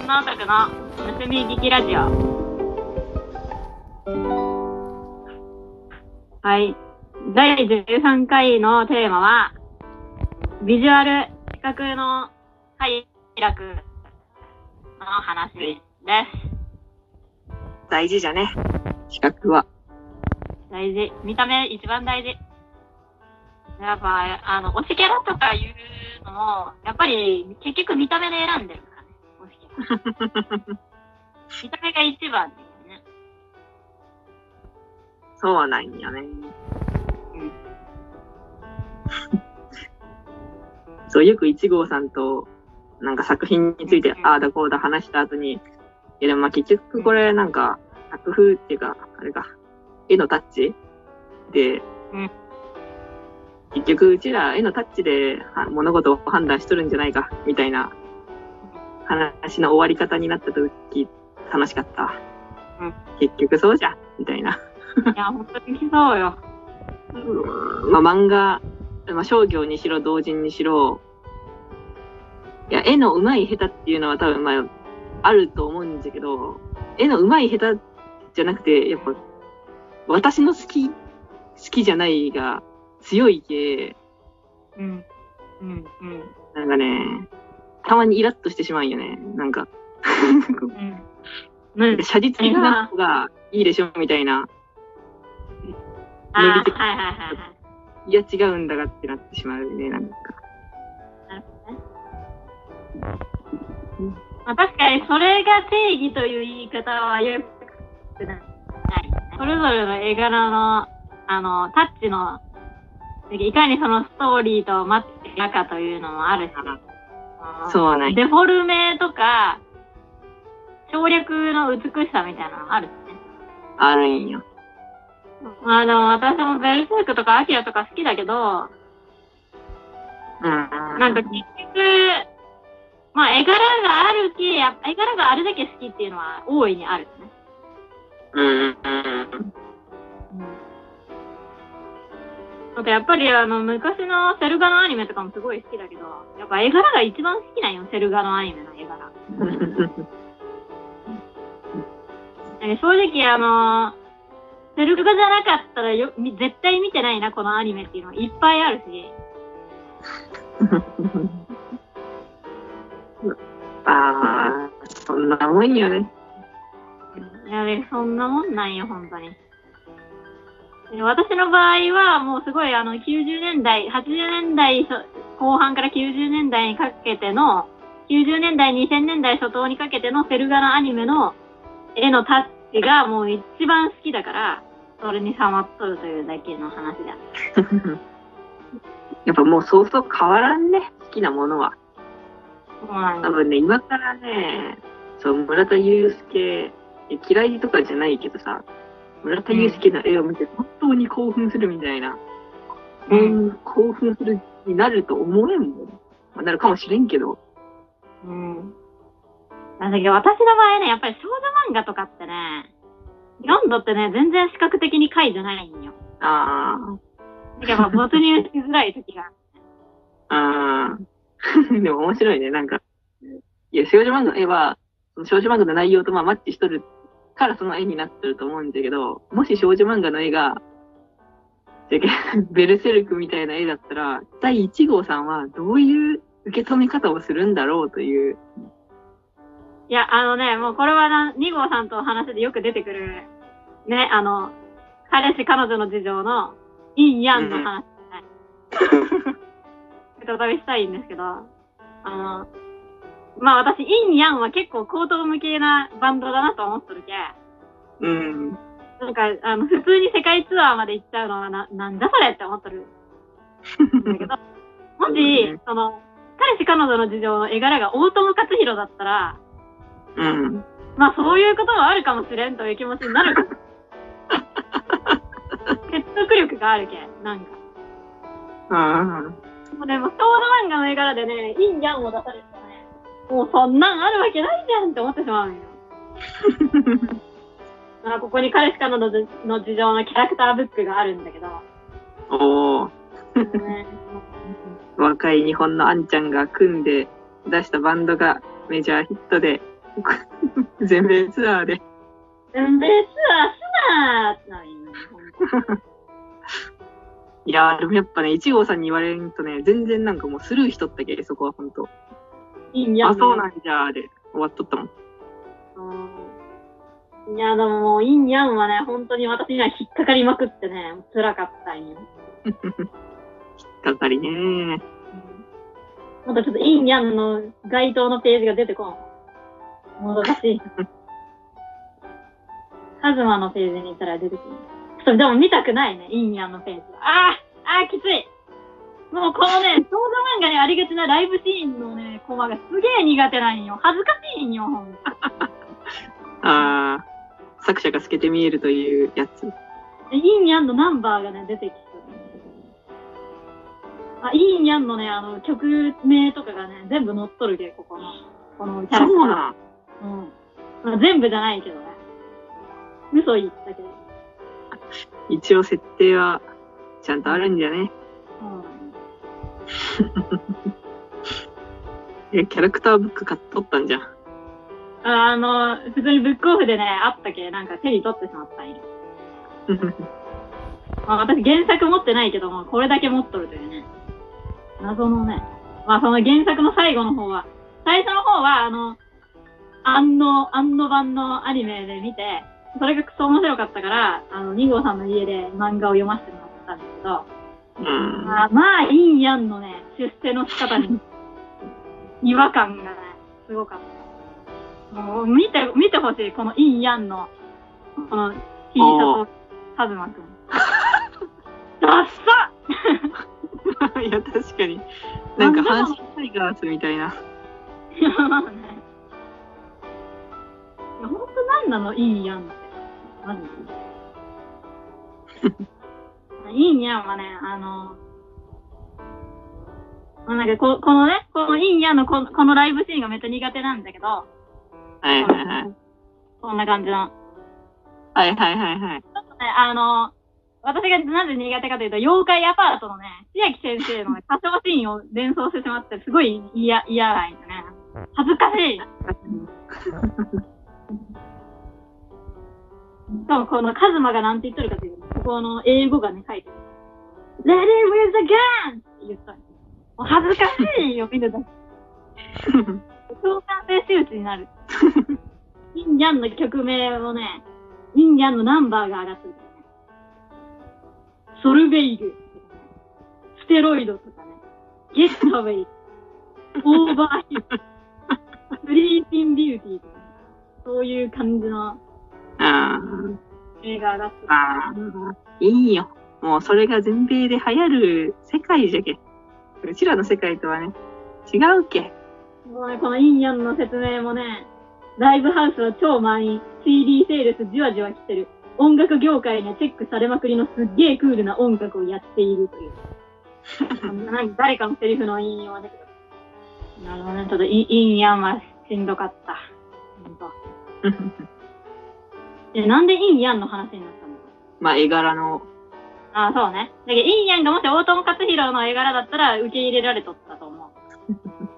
女オタクの盗み聞きラジオ。はい。第13回のテーマは、ビジュアル視覚の快楽の話です。大事じゃね。資格は。大事。見た目一番大事。やっぱ、あの、推しキャラとかいうのも、やっぱり結局見た目で選んでる見た目が一番ですね。そうなんよね。そう、よく一号さんと、なんか作品について、ああだこうだ話した後に、いやでもまあ結局これなんか、作風っていうか、あれか、絵のタッチで、うん結局うちら絵のタッチでは物事を判断しとるんじゃないか、みたいな話の終わり方になった時、楽しかった。うん結局そうじゃん、みたいな。いや、本当にそうよ。まあ、漫画、まあ、商業にしろ、同人にしろ、いや、絵の上手い下手っていうのは多分、まあ、あると思うんだけど、絵の上手い下手じゃなくて、やっぱ、私の好き、好きじゃないが強いけ、うん。うん。うん。なんかね、たまにイラッとしてしまうんよね。なんか、うん。うん。写実的な方がいいでしょ、みたいな。あリ的はいはいはいはい。いや、違うんだがってなってしまうね、なんか。なるほどね。まあ、確かにそれが定義という言い方はよくない。それぞれの絵柄の、あの、タッチの、いかにそのストーリーとマッチしてるかというのもあるし、そうなんデフォルメとか、省略の美しさみたいなのもあるしね。あるんよ。あの、私もベルセルクとかアキラとか好きだけど、うん。なんか結局、まあ絵柄があるけ、やっぱ絵柄があるだけ好きっていうのは大いにあるよね。うん。うん。なんかやっぱりあの昔のセル画のアニメとかもすごい好きだけど、やっぱ絵柄が一番好きなんよ、セル画のアニメの絵柄。正直あの、セル画じゃなかったらよみ絶対見てないな、このアニメっていうのいっぱいあるし。ああ、そんなもんよね。いや、ね、そんなもんなんよ、本当に。で私の場合は、もうすごい、あの、90年代、80年代そ後半から90年代にかけての、90年代、2000年代初頭にかけてのセル画のアニメの絵のタッチがもう一番好きだから、それにハマっとるというだけの話だ。やっぱもうそうそう変わらんね、好きなものは。多分ね、今からね、そう、村田祐介、え嫌いとかじゃないけどさ、村田祐介の絵を見て本当に興奮するみたいな、ううんん、興奮するになると思えんもん。まあ、なるかもしれんけど、うん。だけど私の場合ね、やっぱり少女漫画とかってね、読んどってね、全然視覚的に快じゃないんよ。あだからまあ没入しづらい時が。あ、ああ、でも面白いね、なんか。いや、少女漫画の絵は、少女漫画の内容とまあマッチしとるからその絵になってると思うんだけど、もし少女漫画の絵が、ベルセルクみたいな絵だったら、第1号さんはどういう受け止め方をするんだろうという。いや、あのね、もうこれはな、2号さんとお話でよく出てくる、ね、あの、彼氏彼女の事情の、インヤンの話、ね。再びしたいんですけど、あの、まあ私、インヤンは結構高等無形なバンドだなと思っとるけ。うん。なんか、あの、普通に世界ツアーまで行っちゃうのはな、なんだそれって思っとる。んだけど、もし、その、彼氏彼女の事情の絵柄が大友克洋だったら、うん。まあそういうこともあるかもしれんという気持ちになるかも。説得力があるけん、なんか。うん。もうでも、少女漫画の絵柄でね、インヤンを出されるとね、もうそんなんあるわけないじゃんって思ってしまうんよ。だからここに彼氏彼女の事情のキャラクターブックがあるんだけど、おー。ね、若い日本のあんちゃんが組んで出したバンドがメジャーヒットで、全米ツアーで。全米ツアーすなーってなるいやー、でもやっぱね、1号さんに言われるとね、全然なんかもうスルーしとったけ、そこはほんと。いいんやあ、そうなんじゃーで終わっとったもん。うんいや、でももう、インヤンはね、本当に私には引っかかりまくってね、辛かったんよ。引っかかりねー。またちょっとインヤンの該当のページが出てこん。もどかしい。カズマのページに行ったら出てくる。ちょっとでも見たくないね、インヤンのページは。あああーきついもうこのね、少女漫画にありがちなライブシーンのね、コマがすげえ苦手なんよ。恥ずかしいんよ、ほんと。あー、作者が透けて見えるというやつ。インヤンのナンバーがね、出てきてる。あ、インヤンのね、あの、曲名とかがね、全部載っとるけ、ここの。このキャラクター。そうなん。うん。まあ、全部じゃないけどね。嘘言ったけど。一応設定はちゃんとあるんじゃね？うん。え、キャラクターブック買っとったんじゃん。ああの、普通にブックオフでね、あったけ、なんか手に取ってしまったんよ。まあ、私原作持ってないけども、これだけ持っとるというね。謎のね。まあその原作の最後の方は、最初の方は、あの、安野、安野版のアニメで見て、それがクソ面白かったから、あの、2号さんの家で漫画を読ませてもらったんですけど、うん。まあ、まあ、陰陽のね、出世の仕方に、違和感がね、すごかった。もう、見て、見てほしい、この陰陽の、この、T シャツ、カズマくん。ダッサ いや、確かに。なんか、阪神タイガースみたいな。いや、まあね。いや、ほんとなんなの、陰陽って。マジで。陰陽はね、あの、まあなんかこ、このね、この陰陽のここのライブシーンがめっちゃ苦手なんだけど、はいはいはい。こんな感じの。はいはいはいはい。ちょっとね、あの、私がなぜ苦手かというと、妖怪アパートのね、千秋先生のね、歌唱シーンを連想してしまって、すごい嫌、嫌なんよね。恥ずかしい。しかもこのカズマがなんて言っとるかというと、ここの英語がね、書いてる。Let it with the gun! って言ったのもう恥ずかしいよ、見るだけ。共感性周知になる。インジャンの曲名をね、インジャンのナンバーが上がってる。ソルベイルステロイドとかね、ゲットウェイ、オーバーヒット、スリーピンビューティーとかね、そういう感じのあ映画上がって。ああ、いいよ。もうそれが全米で流行る世界じゃけ。うちらの世界とはね、違うけ。もうね、このインヤンの説明もね、ライブハウスは超満員、CD セールスじわじわ来てる。音楽業界にはチェックされまくりのすっげえクールな音楽をやっているという。誰かのセリフの引用だけど。なるほどね、ちょっとイインヤンはしんどかった。ほんと え、なんでインヤンの話になったの？まあ、絵柄の、ああ、そうね。だけど、インヤンがもし大友克洋の絵柄だったら受け入れられとったと